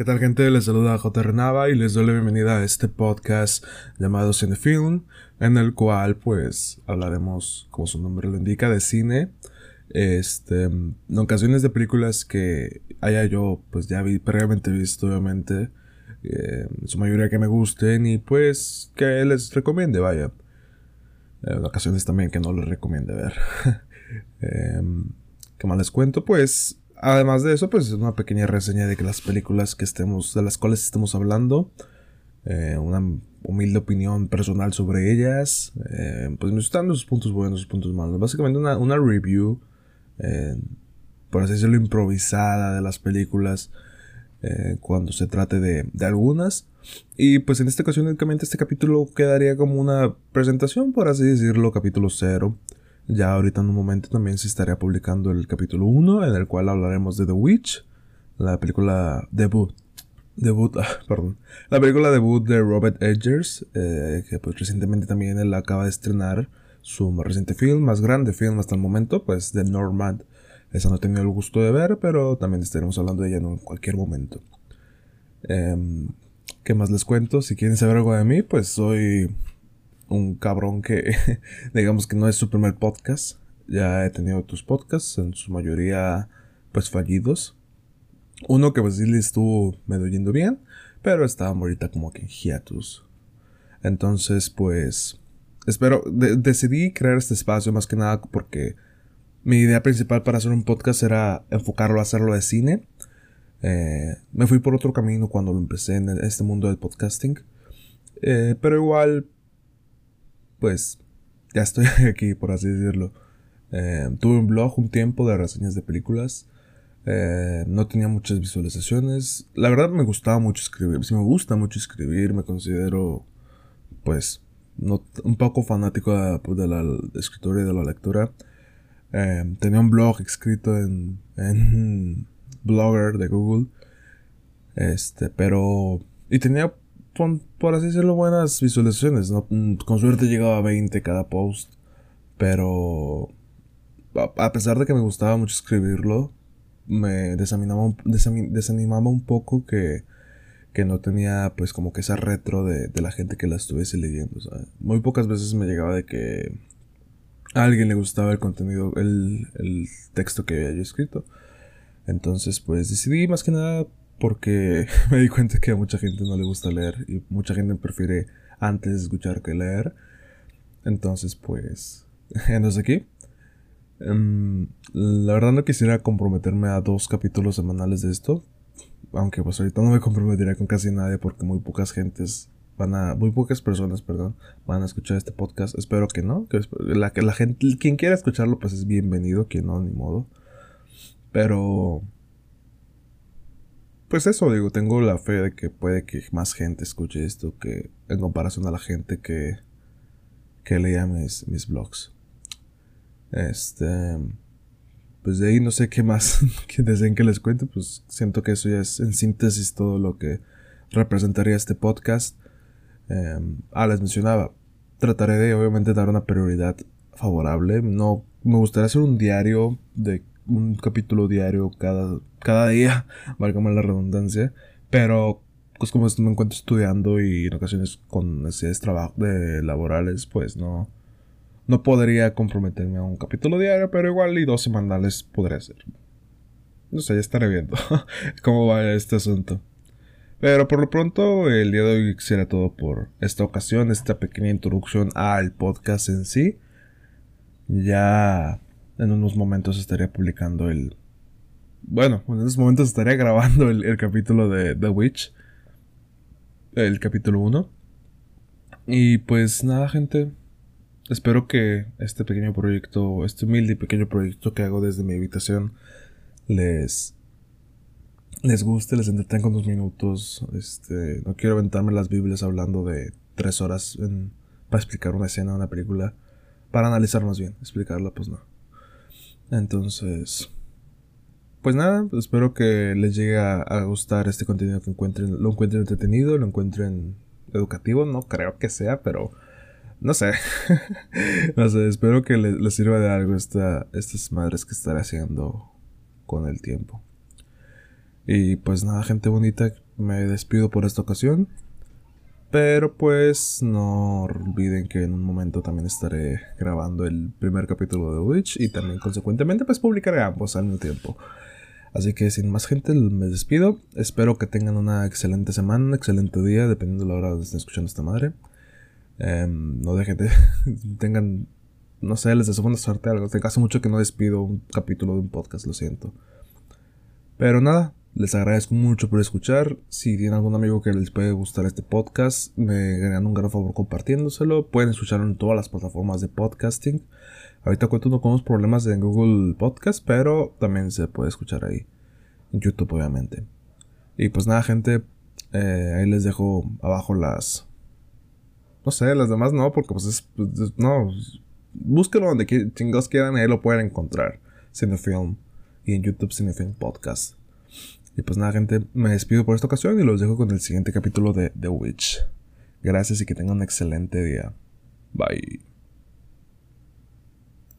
¿Qué tal gente? Les saluda J. Renava y les doy la bienvenida a este podcast llamado Cinefilm, en el cual pues hablaremos, como su nombre lo indica, de cine. Este, en ocasiones de películas que haya yo pues ya vi, previamente visto obviamente, eh, su mayoría que me gusten y pues que les recomiende, vaya. En ocasiones también que no les recomiende ver. eh, ¿Qué más les cuento? Pues Además de eso, pues es una pequeña reseña de que las películas que estemos, de las cuales estemos hablando, eh, una humilde opinión personal sobre ellas, eh, pues me están sus puntos buenos, sus puntos malos. Básicamente una, una review, eh, por así decirlo, improvisada de las películas cuando se trate de, de, algunas. Y pues en esta ocasión únicamente este capítulo quedaría como una presentación, por así decirlo, capítulo cero. Ya ahorita en un momento también se estaría publicando el capítulo 1 en el cual hablaremos de The Witch, la película debut. Debut, ah, perdón. La película debut de Robert Edgers, eh, que pues recientemente también él acaba de estrenar su más reciente film, más grande film hasta el momento, pues The Normand. Esa no he tenido el gusto de ver, pero también estaremos hablando de ella en cualquier momento. Em, ¿Qué más les cuento? Si quieren saber algo de mí, pues soy un cabrón que digamos que no es su primer podcast. Ya he tenido otros podcasts, en su mayoría pues fallidos. Uno que pues sí le estuvo medio yendo bien, pero estaba ahorita como que en hiatus. Entonces pues espero, decidí crear este espacio más que nada porque mi idea principal para hacer un podcast era enfocarlo a hacerlo de cine. Eh, me fui por otro camino cuando lo empecé en este mundo del podcasting. Eh, pero igual pues ya estoy aquí, por así decirlo. Eh, tuve un blog un tiempo de reseñas de películas. Eh, no tenía muchas visualizaciones. La verdad me gustaba mucho escribir. Si me gusta mucho escribir, me considero, pues, un poco fanático de, pues, la escritura y de la lectura. Eh, tenía un blog escrito en, en Blogger de Google. Este, pero. Y tenía por así decirlo, buenas visualizaciones. ¿no? Mm, con suerte llegaba a 20 cada post. Pero a pesar de que me gustaba mucho escribirlo, me desanimaba, desanimaba un poco que, que no tenía pues como que esa retro de, de la gente que la estuviese leyendo. Muy pocas veces me llegaba de que a alguien le gustaba el contenido, el, el texto que había yo escrito. Entonces pues decidí más que nada porque me di cuenta que a mucha gente no le gusta leer y mucha gente prefiere antes escuchar que leer. Entonces, pues, entonces aquí. Em, la verdad no quisiera comprometerme a dos capítulos semanales de esto. Aunque pues ahorita no me comprometería con casi nadie porque muy pocas gentes van a, muy pocas personas, perdón, van a escuchar este podcast. Espero que no, que la, la gente, quien quiera escucharlo pues es bienvenido, quien no, ni modo. Pero pues eso, digo, tengo la fe de que puede que más gente escuche esto que en comparación a la gente que, que leía mis, mis blogs. Este, pues de ahí no sé qué más que deseen que les cuente, pues siento que eso ya es en síntesis todo lo que representaría este podcast. Em, ah, les mencionaba, trataré de obviamente dar una prioridad favorable. No, me gustaría hacer un diario de un capítulo diario cada, cada día, válgame la redundancia, pero pues como me encuentro estudiando y en ocasiones con necesidades de laborales, pues no, no podría comprometerme a un capítulo diario, pero igual y dos semanales podría ser. No sé, ya estaré viendo cómo va este asunto. Pero por lo pronto, el día de hoy será todo por esta ocasión, esta pequeña introducción al podcast en sí. Ya en unos momentos estaría publicando el... Bueno, en unos momentos estaría grabando el, capítulo de The Witch. El capítulo 1. Y pues nada, gente. Espero que este pequeño proyecto, este humilde y pequeño proyecto que hago desde mi habitación, les les guste, les entretenga unos minutos. Este, no quiero aventarme las Biblias hablando de tres horas para explicar una escena, una película. Para analizar más bien, explicarla, pues no. Entonces, pues nada, espero que les llegue a, gustar este contenido que encuentren, lo encuentren entretenido, lo encuentren educativo, no creo que sea, pero no sé. no sé, espero que les, sirva de algo esta, estas madres que estaré haciendo con el tiempo. Y pues nada, gente bonita, me despido por esta ocasión. Pero pues no olviden que en un momento también estaré grabando el primer capítulo de Witch y también consecuentemente pues publicaré ambos al mismo tiempo. Así que sin más gente me despido. Espero que tengan una excelente semana, un excelente día, dependiendo de la hora donde estén escuchando esta madre. Em, no dejen de... tengan... No sé, les deseo buena suerte algo. Te caso mucho que no despido un capítulo de un podcast, lo siento. Pero nada, les agradezco mucho por escuchar. Si tienen algún amigo que les puede gustar este podcast, me harían un gran favor compartiéndoselo. Pueden escucharlo en todas las plataformas de podcasting. Ahorita cuento con unos problemas en Google Podcast, pero también se puede escuchar ahí. En YouTube, obviamente. Y pues nada, gente. Eh, ahí les dejo abajo las. No sé, las demás no, porque pues es. Pues, no. Búsquenlo donde chingos quieran, ahí lo pueden encontrar. Cinefilm. Y en YouTube Cinefilm Podcast. Y pues nada, gente, me despido por esta ocasión y los dejo con el siguiente capítulo de The Witch. Gracias y que tengan un excelente día. Bye.